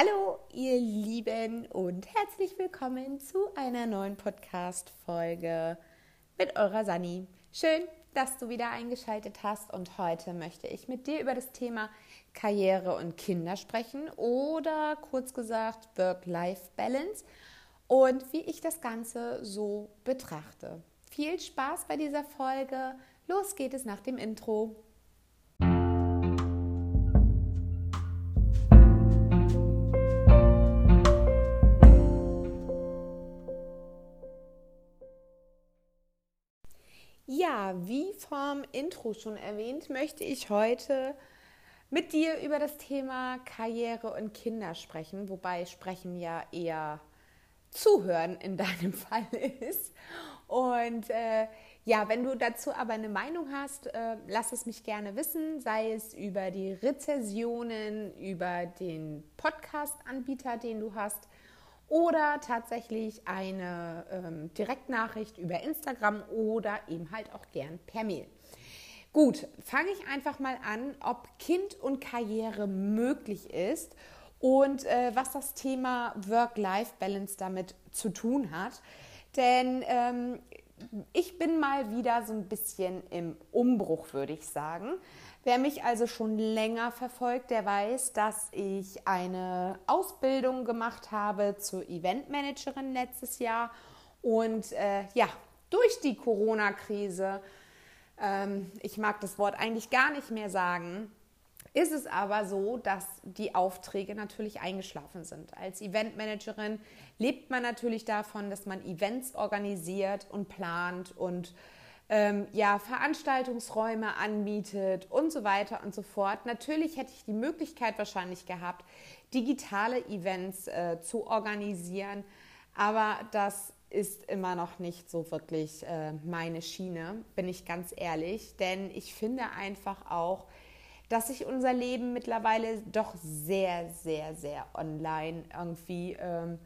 Hallo, ihr Lieben, und herzlich willkommen zu einer neuen Podcast-Folge mit eurer Sani. Schön, dass du wieder eingeschaltet hast und heute möchte ich mit dir über das Thema Karriere und Kinder sprechen oder kurz gesagt Work-Life-Balance und wie ich das Ganze so betrachte. Viel Spaß bei dieser Folge. Los geht es nach dem Intro. Ja, wie vom Intro schon erwähnt, möchte ich heute mit dir über das Thema Karriere und Kinder sprechen, wobei sprechen ja eher zuhören in deinem Fall ist. Und äh, ja, wenn du dazu aber eine Meinung hast, äh, lass es mich gerne wissen, sei es über die Rezessionen, über den Podcast-Anbieter, den du hast oder tatsächlich eine ähm, Direktnachricht über Instagram oder eben halt auch gern per Mail. Gut, fange ich einfach mal an, ob Kind und Karriere möglich ist und äh, was das Thema Work-Life-Balance damit zu tun hat. Denn ähm, ich bin mal wieder so ein bisschen im Umbruch, würde ich sagen. Wer mich also schon länger verfolgt, der weiß, dass ich eine Ausbildung gemacht habe zur Eventmanagerin letztes Jahr und äh, ja, durch die Corona-Krise, ähm, ich mag das Wort eigentlich gar nicht mehr sagen, ist es aber so, dass die Aufträge natürlich eingeschlafen sind. Als Eventmanagerin lebt man natürlich davon, dass man Events organisiert und plant und ähm, ja, Veranstaltungsräume anbietet und so weiter und so fort. Natürlich hätte ich die Möglichkeit wahrscheinlich gehabt, digitale Events äh, zu organisieren, aber das ist immer noch nicht so wirklich äh, meine Schiene, bin ich ganz ehrlich, denn ich finde einfach auch, dass sich unser Leben mittlerweile doch sehr, sehr, sehr online irgendwie ähm,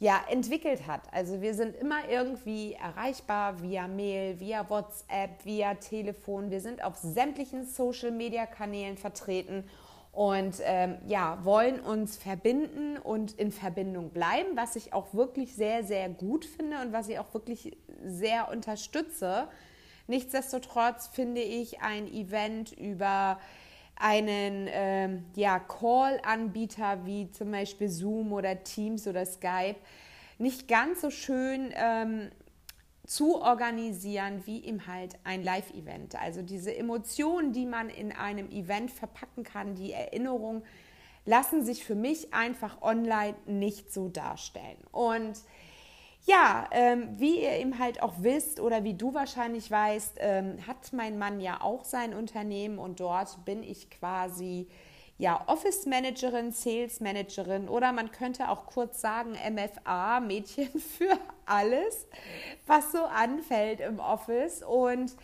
ja, entwickelt hat. Also wir sind immer irgendwie erreichbar via Mail, via WhatsApp, via Telefon. Wir sind auf sämtlichen Social-Media-Kanälen vertreten und ähm, ja, wollen uns verbinden und in Verbindung bleiben, was ich auch wirklich sehr, sehr gut finde und was ich auch wirklich sehr unterstütze. Nichtsdestotrotz finde ich ein Event über einen ähm, ja, Call-Anbieter wie zum Beispiel Zoom oder Teams oder Skype nicht ganz so schön ähm, zu organisieren wie im halt ein Live-Event. Also diese Emotionen, die man in einem Event verpacken kann, die Erinnerungen, lassen sich für mich einfach online nicht so darstellen. Und ja, ähm, wie ihr eben halt auch wisst oder wie du wahrscheinlich weißt, ähm, hat mein Mann ja auch sein Unternehmen und dort bin ich quasi ja Office Managerin, Sales Managerin oder man könnte auch kurz sagen MFA, Mädchen für alles, was so anfällt im Office. Und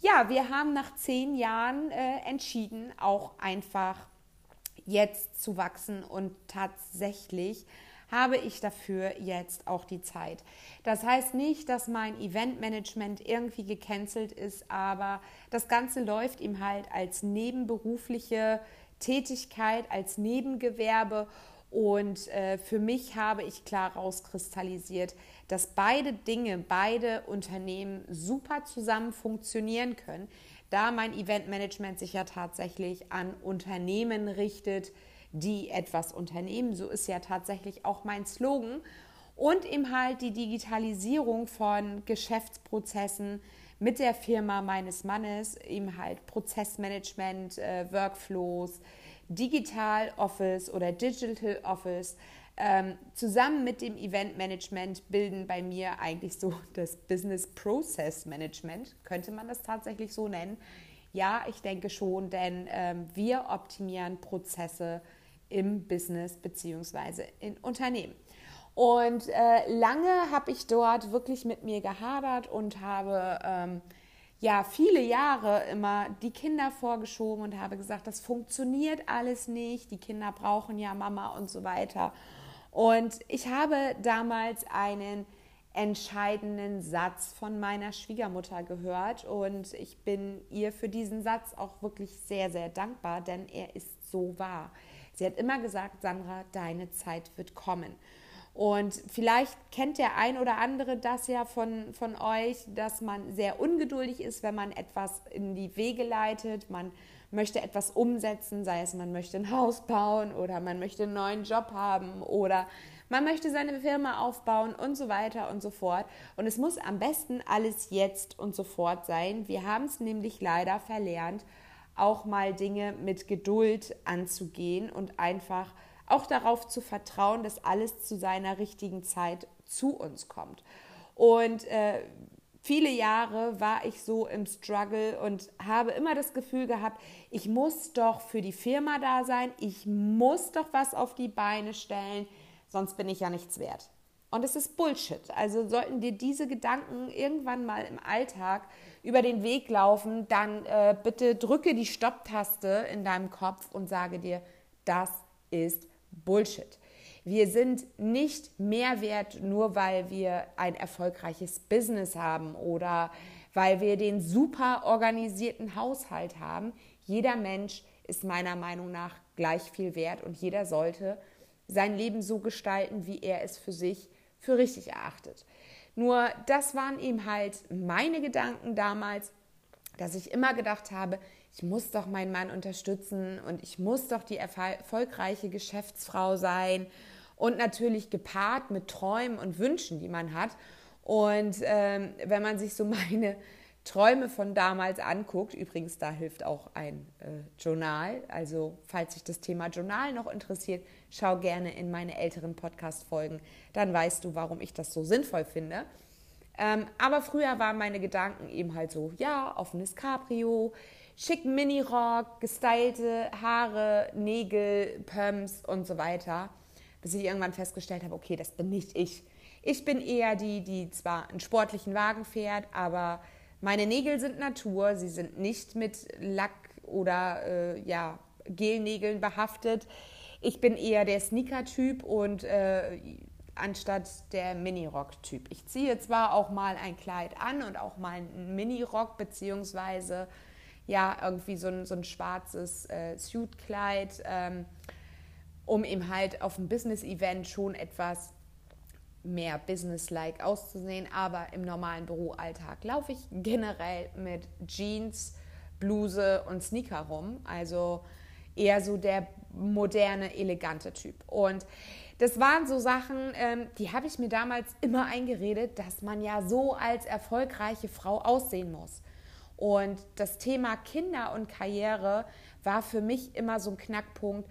ja, wir haben nach zehn Jahren äh, entschieden, auch einfach jetzt zu wachsen und tatsächlich habe ich dafür jetzt auch die Zeit. Das heißt nicht, dass mein Eventmanagement irgendwie gecancelt ist, aber das Ganze läuft ihm halt als nebenberufliche Tätigkeit, als Nebengewerbe. Und äh, für mich habe ich klar rauskristallisiert, dass beide Dinge, beide Unternehmen super zusammen funktionieren können, da mein Eventmanagement sich ja tatsächlich an Unternehmen richtet, die etwas unternehmen. So ist ja tatsächlich auch mein Slogan. Und eben halt die Digitalisierung von Geschäftsprozessen mit der Firma meines Mannes, eben halt Prozessmanagement, äh, Workflows, Digital Office oder Digital Office. Ähm, zusammen mit dem Eventmanagement bilden bei mir eigentlich so das Business Process Management, könnte man das tatsächlich so nennen. Ja, ich denke schon, denn ähm, wir optimieren Prozesse im Business bzw. in Unternehmen. Und äh, lange habe ich dort wirklich mit mir gehadert und habe ähm, ja viele Jahre immer die Kinder vorgeschoben und habe gesagt, das funktioniert alles nicht, die Kinder brauchen ja Mama und so weiter. Und ich habe damals einen entscheidenden Satz von meiner Schwiegermutter gehört und ich bin ihr für diesen Satz auch wirklich sehr, sehr dankbar, denn er ist so wahr. Sie hat immer gesagt, Sandra, deine Zeit wird kommen. Und vielleicht kennt der ein oder andere das ja von, von euch, dass man sehr ungeduldig ist, wenn man etwas in die Wege leitet. Man möchte etwas umsetzen, sei es man möchte ein Haus bauen oder man möchte einen neuen Job haben oder man möchte seine Firma aufbauen und so weiter und so fort. Und es muss am besten alles jetzt und sofort sein. Wir haben es nämlich leider verlernt, auch mal Dinge mit Geduld anzugehen und einfach auch darauf zu vertrauen, dass alles zu seiner richtigen Zeit zu uns kommt. Und äh, viele Jahre war ich so im Struggle und habe immer das Gefühl gehabt, ich muss doch für die Firma da sein, ich muss doch was auf die Beine stellen, sonst bin ich ja nichts wert. Und es ist Bullshit. Also sollten dir diese Gedanken irgendwann mal im Alltag über den Weg laufen, dann äh, bitte drücke die Stopptaste in deinem Kopf und sage dir, das ist Bullshit. Wir sind nicht mehr wert, nur weil wir ein erfolgreiches Business haben oder weil wir den super organisierten Haushalt haben. Jeder Mensch ist meiner Meinung nach gleich viel wert und jeder sollte sein Leben so gestalten, wie er es für sich für richtig erachtet. Nur das waren eben halt meine Gedanken damals, dass ich immer gedacht habe, ich muss doch meinen Mann unterstützen und ich muss doch die erfolgreiche Geschäftsfrau sein und natürlich gepaart mit Träumen und Wünschen, die man hat. Und ähm, wenn man sich so meine Träume von damals anguckt, übrigens da hilft auch ein äh, Journal, also falls sich das Thema Journal noch interessiert, schau gerne in meine älteren Podcast-Folgen, dann weißt du, warum ich das so sinnvoll finde. Ähm, aber früher waren meine Gedanken eben halt so, ja, offenes Cabrio, schicken Minirock, gestylte Haare, Nägel, Pumps und so weiter bis ich irgendwann festgestellt habe, okay, das bin nicht ich. Ich bin eher die, die zwar einen sportlichen Wagen fährt, aber meine Nägel sind Natur, sie sind nicht mit Lack oder äh, ja, Gelnägeln behaftet. Ich bin eher der Sneaker-Typ und äh, anstatt der Mini-Rock-Typ. Ich ziehe zwar auch mal ein Kleid an und auch mal einen Mini-Rock, beziehungsweise ja, irgendwie so ein, so ein schwarzes äh, Suit-Kleid. Ähm, um eben halt auf dem Business-Event schon etwas mehr business-like auszusehen. Aber im normalen Büroalltag laufe ich generell mit Jeans, Bluse und Sneaker rum. Also eher so der moderne, elegante Typ. Und das waren so Sachen, ähm, die habe ich mir damals immer eingeredet, dass man ja so als erfolgreiche Frau aussehen muss. Und das Thema Kinder und Karriere war für mich immer so ein Knackpunkt,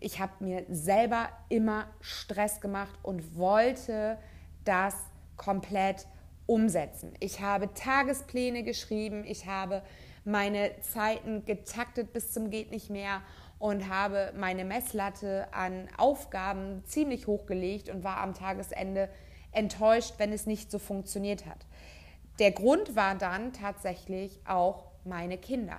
ich habe mir selber immer Stress gemacht und wollte das komplett umsetzen. Ich habe Tagespläne geschrieben, ich habe meine Zeiten getaktet bis zum geht nicht mehr und habe meine Messlatte an Aufgaben ziemlich hochgelegt und war am Tagesende enttäuscht, wenn es nicht so funktioniert hat. Der Grund war dann tatsächlich auch meine Kinder.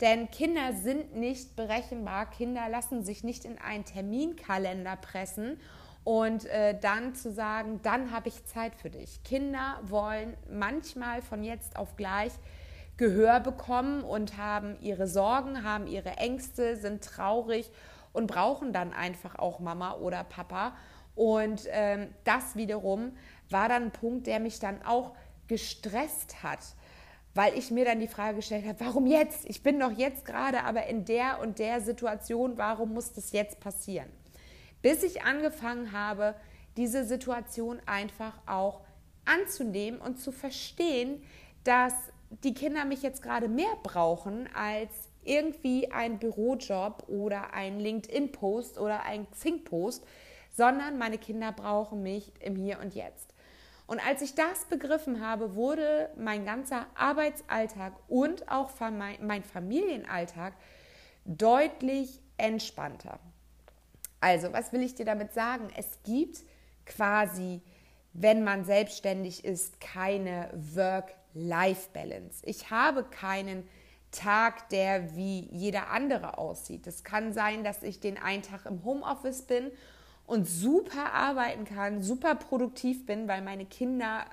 Denn Kinder sind nicht berechenbar. Kinder lassen sich nicht in einen Terminkalender pressen und äh, dann zu sagen, dann habe ich Zeit für dich. Kinder wollen manchmal von jetzt auf gleich Gehör bekommen und haben ihre Sorgen, haben ihre Ängste, sind traurig und brauchen dann einfach auch Mama oder Papa. Und ähm, das wiederum war dann ein Punkt, der mich dann auch gestresst hat weil ich mir dann die Frage gestellt habe, warum jetzt? Ich bin doch jetzt gerade aber in der und der Situation, warum muss das jetzt passieren? Bis ich angefangen habe, diese Situation einfach auch anzunehmen und zu verstehen, dass die Kinder mich jetzt gerade mehr brauchen als irgendwie ein Bürojob oder ein LinkedIn-Post oder ein Xing-Post, sondern meine Kinder brauchen mich im Hier und Jetzt. Und als ich das begriffen habe, wurde mein ganzer Arbeitsalltag und auch mein Familienalltag deutlich entspannter. Also, was will ich dir damit sagen? Es gibt quasi, wenn man selbstständig ist, keine Work-Life-Balance. Ich habe keinen Tag, der wie jeder andere aussieht. Es kann sein, dass ich den einen Tag im Homeoffice bin und super arbeiten kann, super produktiv bin, weil meine Kinder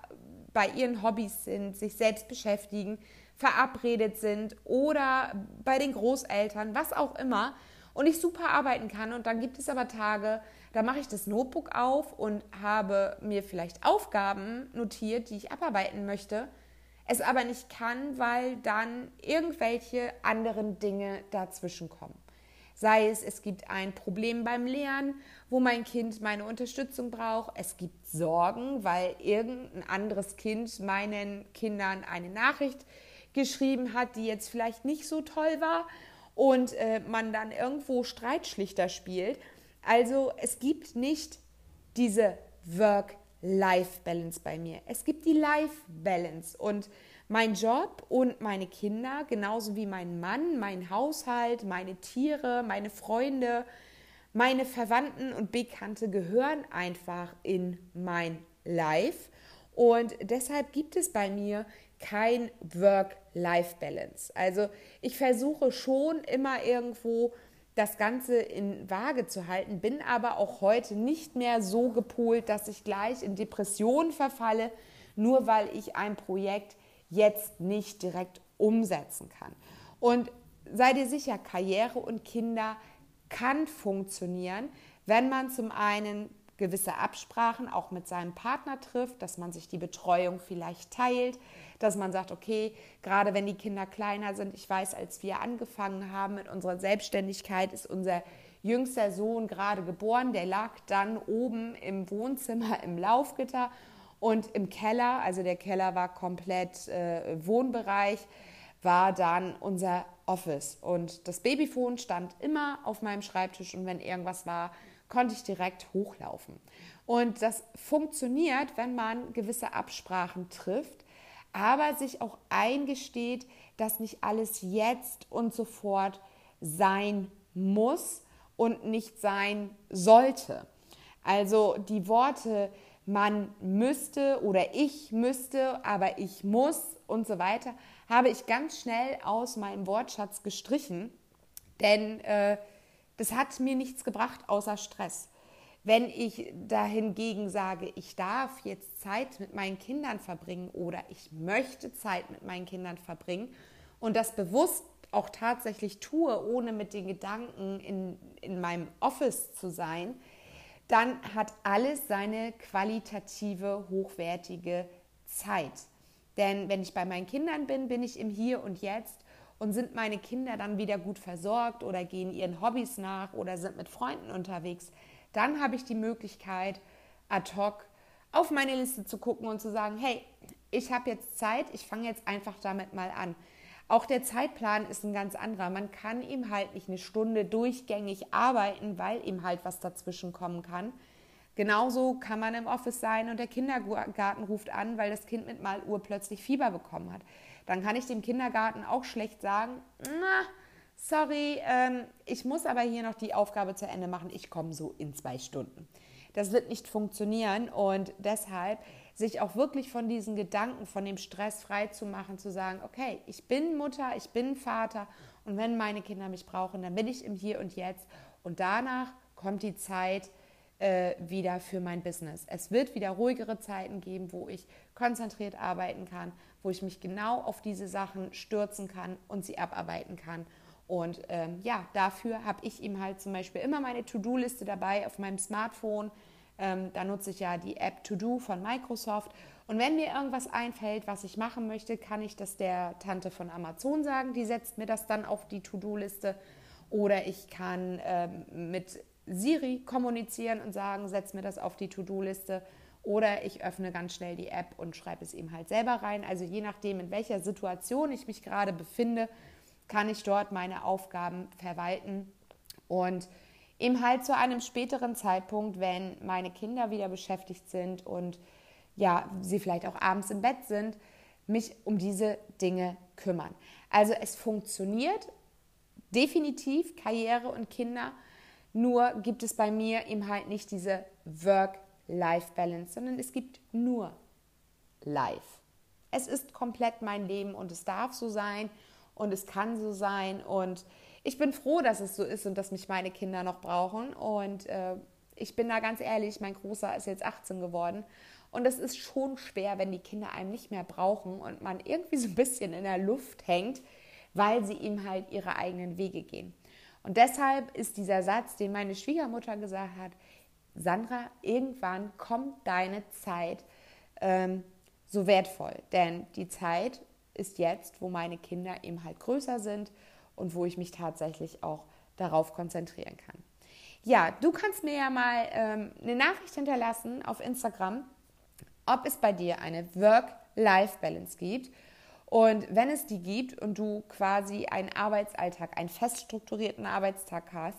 bei ihren Hobbys sind, sich selbst beschäftigen, verabredet sind oder bei den Großeltern, was auch immer. und ich super arbeiten kann. Und dann gibt es aber Tage, da mache ich das Notebook auf und habe mir vielleicht Aufgaben notiert, die ich abarbeiten möchte, es aber nicht kann, weil dann irgendwelche anderen Dinge dazwischen kommen. Sei es, es gibt ein Problem beim Lernen, wo mein Kind meine Unterstützung braucht. Es gibt Sorgen, weil irgendein anderes Kind meinen Kindern eine Nachricht geschrieben hat, die jetzt vielleicht nicht so toll war und äh, man dann irgendwo Streitschlichter spielt. Also es gibt nicht diese Work-Life-Balance bei mir. Es gibt die Life-Balance und mein Job und meine Kinder, genauso wie mein Mann, mein Haushalt, meine Tiere, meine Freunde, meine Verwandten und Bekannte gehören einfach in mein Life. Und deshalb gibt es bei mir kein Work-Life-Balance. Also ich versuche schon immer irgendwo das Ganze in Waage zu halten, bin aber auch heute nicht mehr so gepolt, dass ich gleich in Depressionen verfalle, nur weil ich ein Projekt jetzt nicht direkt umsetzen kann. Und sei dir sicher, Karriere und Kinder kann funktionieren, wenn man zum einen gewisse Absprachen auch mit seinem Partner trifft, dass man sich die Betreuung vielleicht teilt, dass man sagt, okay, gerade wenn die Kinder kleiner sind, ich weiß, als wir angefangen haben mit unserer Selbstständigkeit, ist unser jüngster Sohn gerade geboren, der lag dann oben im Wohnzimmer im Laufgitter und im Keller, also der Keller war komplett äh, Wohnbereich, war dann unser Office. Und das Babyphone stand immer auf meinem Schreibtisch und wenn irgendwas war, konnte ich direkt hochlaufen. Und das funktioniert, wenn man gewisse Absprachen trifft, aber sich auch eingesteht, dass nicht alles jetzt und sofort sein muss und nicht sein sollte. Also die Worte, man müsste oder ich müsste, aber ich muss und so weiter, habe ich ganz schnell aus meinem Wortschatz gestrichen, denn äh, das hat mir nichts gebracht außer Stress. Wenn ich dahingegen sage, ich darf jetzt Zeit mit meinen Kindern verbringen oder ich möchte Zeit mit meinen Kindern verbringen und das bewusst auch tatsächlich tue, ohne mit den Gedanken in, in meinem Office zu sein, dann hat alles seine qualitative, hochwertige Zeit. Denn wenn ich bei meinen Kindern bin, bin ich im Hier und Jetzt und sind meine Kinder dann wieder gut versorgt oder gehen ihren Hobbys nach oder sind mit Freunden unterwegs, dann habe ich die Möglichkeit, ad hoc auf meine Liste zu gucken und zu sagen, hey, ich habe jetzt Zeit, ich fange jetzt einfach damit mal an. Auch der Zeitplan ist ein ganz anderer. Man kann ihm halt nicht eine Stunde durchgängig arbeiten, weil ihm halt was dazwischen kommen kann. Genauso kann man im Office sein und der Kindergarten ruft an, weil das Kind mit mal Uhr plötzlich Fieber bekommen hat. Dann kann ich dem Kindergarten auch schlecht sagen, na, sorry, ähm, ich muss aber hier noch die Aufgabe zu Ende machen, ich komme so in zwei Stunden. Das wird nicht funktionieren und deshalb sich auch wirklich von diesen Gedanken, von dem Stress frei zu machen, zu sagen, okay, ich bin Mutter, ich bin Vater und wenn meine Kinder mich brauchen, dann bin ich im Hier und Jetzt und danach kommt die Zeit äh, wieder für mein Business. Es wird wieder ruhigere Zeiten geben, wo ich konzentriert arbeiten kann, wo ich mich genau auf diese Sachen stürzen kann und sie abarbeiten kann. Und ähm, ja, dafür habe ich ihm halt zum Beispiel immer meine To-Do-Liste dabei auf meinem Smartphone ähm, da nutze ich ja die App To Do von Microsoft. Und wenn mir irgendwas einfällt, was ich machen möchte, kann ich das der Tante von Amazon sagen. Die setzt mir das dann auf die To-Do-Liste. Oder ich kann ähm, mit Siri kommunizieren und sagen, setz mir das auf die To-Do-Liste. Oder ich öffne ganz schnell die App und schreibe es ihm halt selber rein. Also je nachdem, in welcher Situation ich mich gerade befinde, kann ich dort meine Aufgaben verwalten. Und eben halt zu einem späteren Zeitpunkt, wenn meine Kinder wieder beschäftigt sind und ja, sie vielleicht auch abends im Bett sind, mich um diese Dinge kümmern. Also es funktioniert definitiv Karriere und Kinder, nur gibt es bei mir eben halt nicht diese Work-Life-Balance, sondern es gibt nur Life. Es ist komplett mein Leben und es darf so sein und es kann so sein und ich bin froh, dass es so ist und dass mich meine Kinder noch brauchen. Und äh, ich bin da ganz ehrlich, mein Großer ist jetzt 18 geworden. Und es ist schon schwer, wenn die Kinder einem nicht mehr brauchen und man irgendwie so ein bisschen in der Luft hängt, weil sie ihm halt ihre eigenen Wege gehen. Und deshalb ist dieser Satz, den meine Schwiegermutter gesagt hat, Sandra, irgendwann kommt deine Zeit ähm, so wertvoll. Denn die Zeit ist jetzt, wo meine Kinder eben halt größer sind und wo ich mich tatsächlich auch darauf konzentrieren kann. Ja, du kannst mir ja mal ähm, eine Nachricht hinterlassen auf Instagram, ob es bei dir eine Work-Life-Balance gibt. Und wenn es die gibt und du quasi einen Arbeitsalltag, einen fest strukturierten Arbeitstag hast,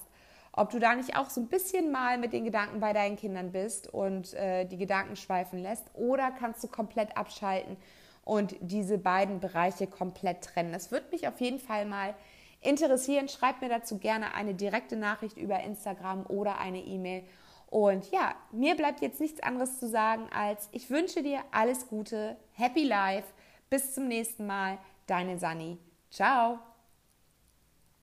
ob du da nicht auch so ein bisschen mal mit den Gedanken bei deinen Kindern bist und äh, die Gedanken schweifen lässt oder kannst du komplett abschalten und diese beiden Bereiche komplett trennen. Das würde mich auf jeden Fall mal interessieren. Schreib mir dazu gerne eine direkte Nachricht über Instagram oder eine E-Mail. Und ja, mir bleibt jetzt nichts anderes zu sagen, als ich wünsche dir alles Gute, Happy Life, bis zum nächsten Mal, deine Sani. Ciao.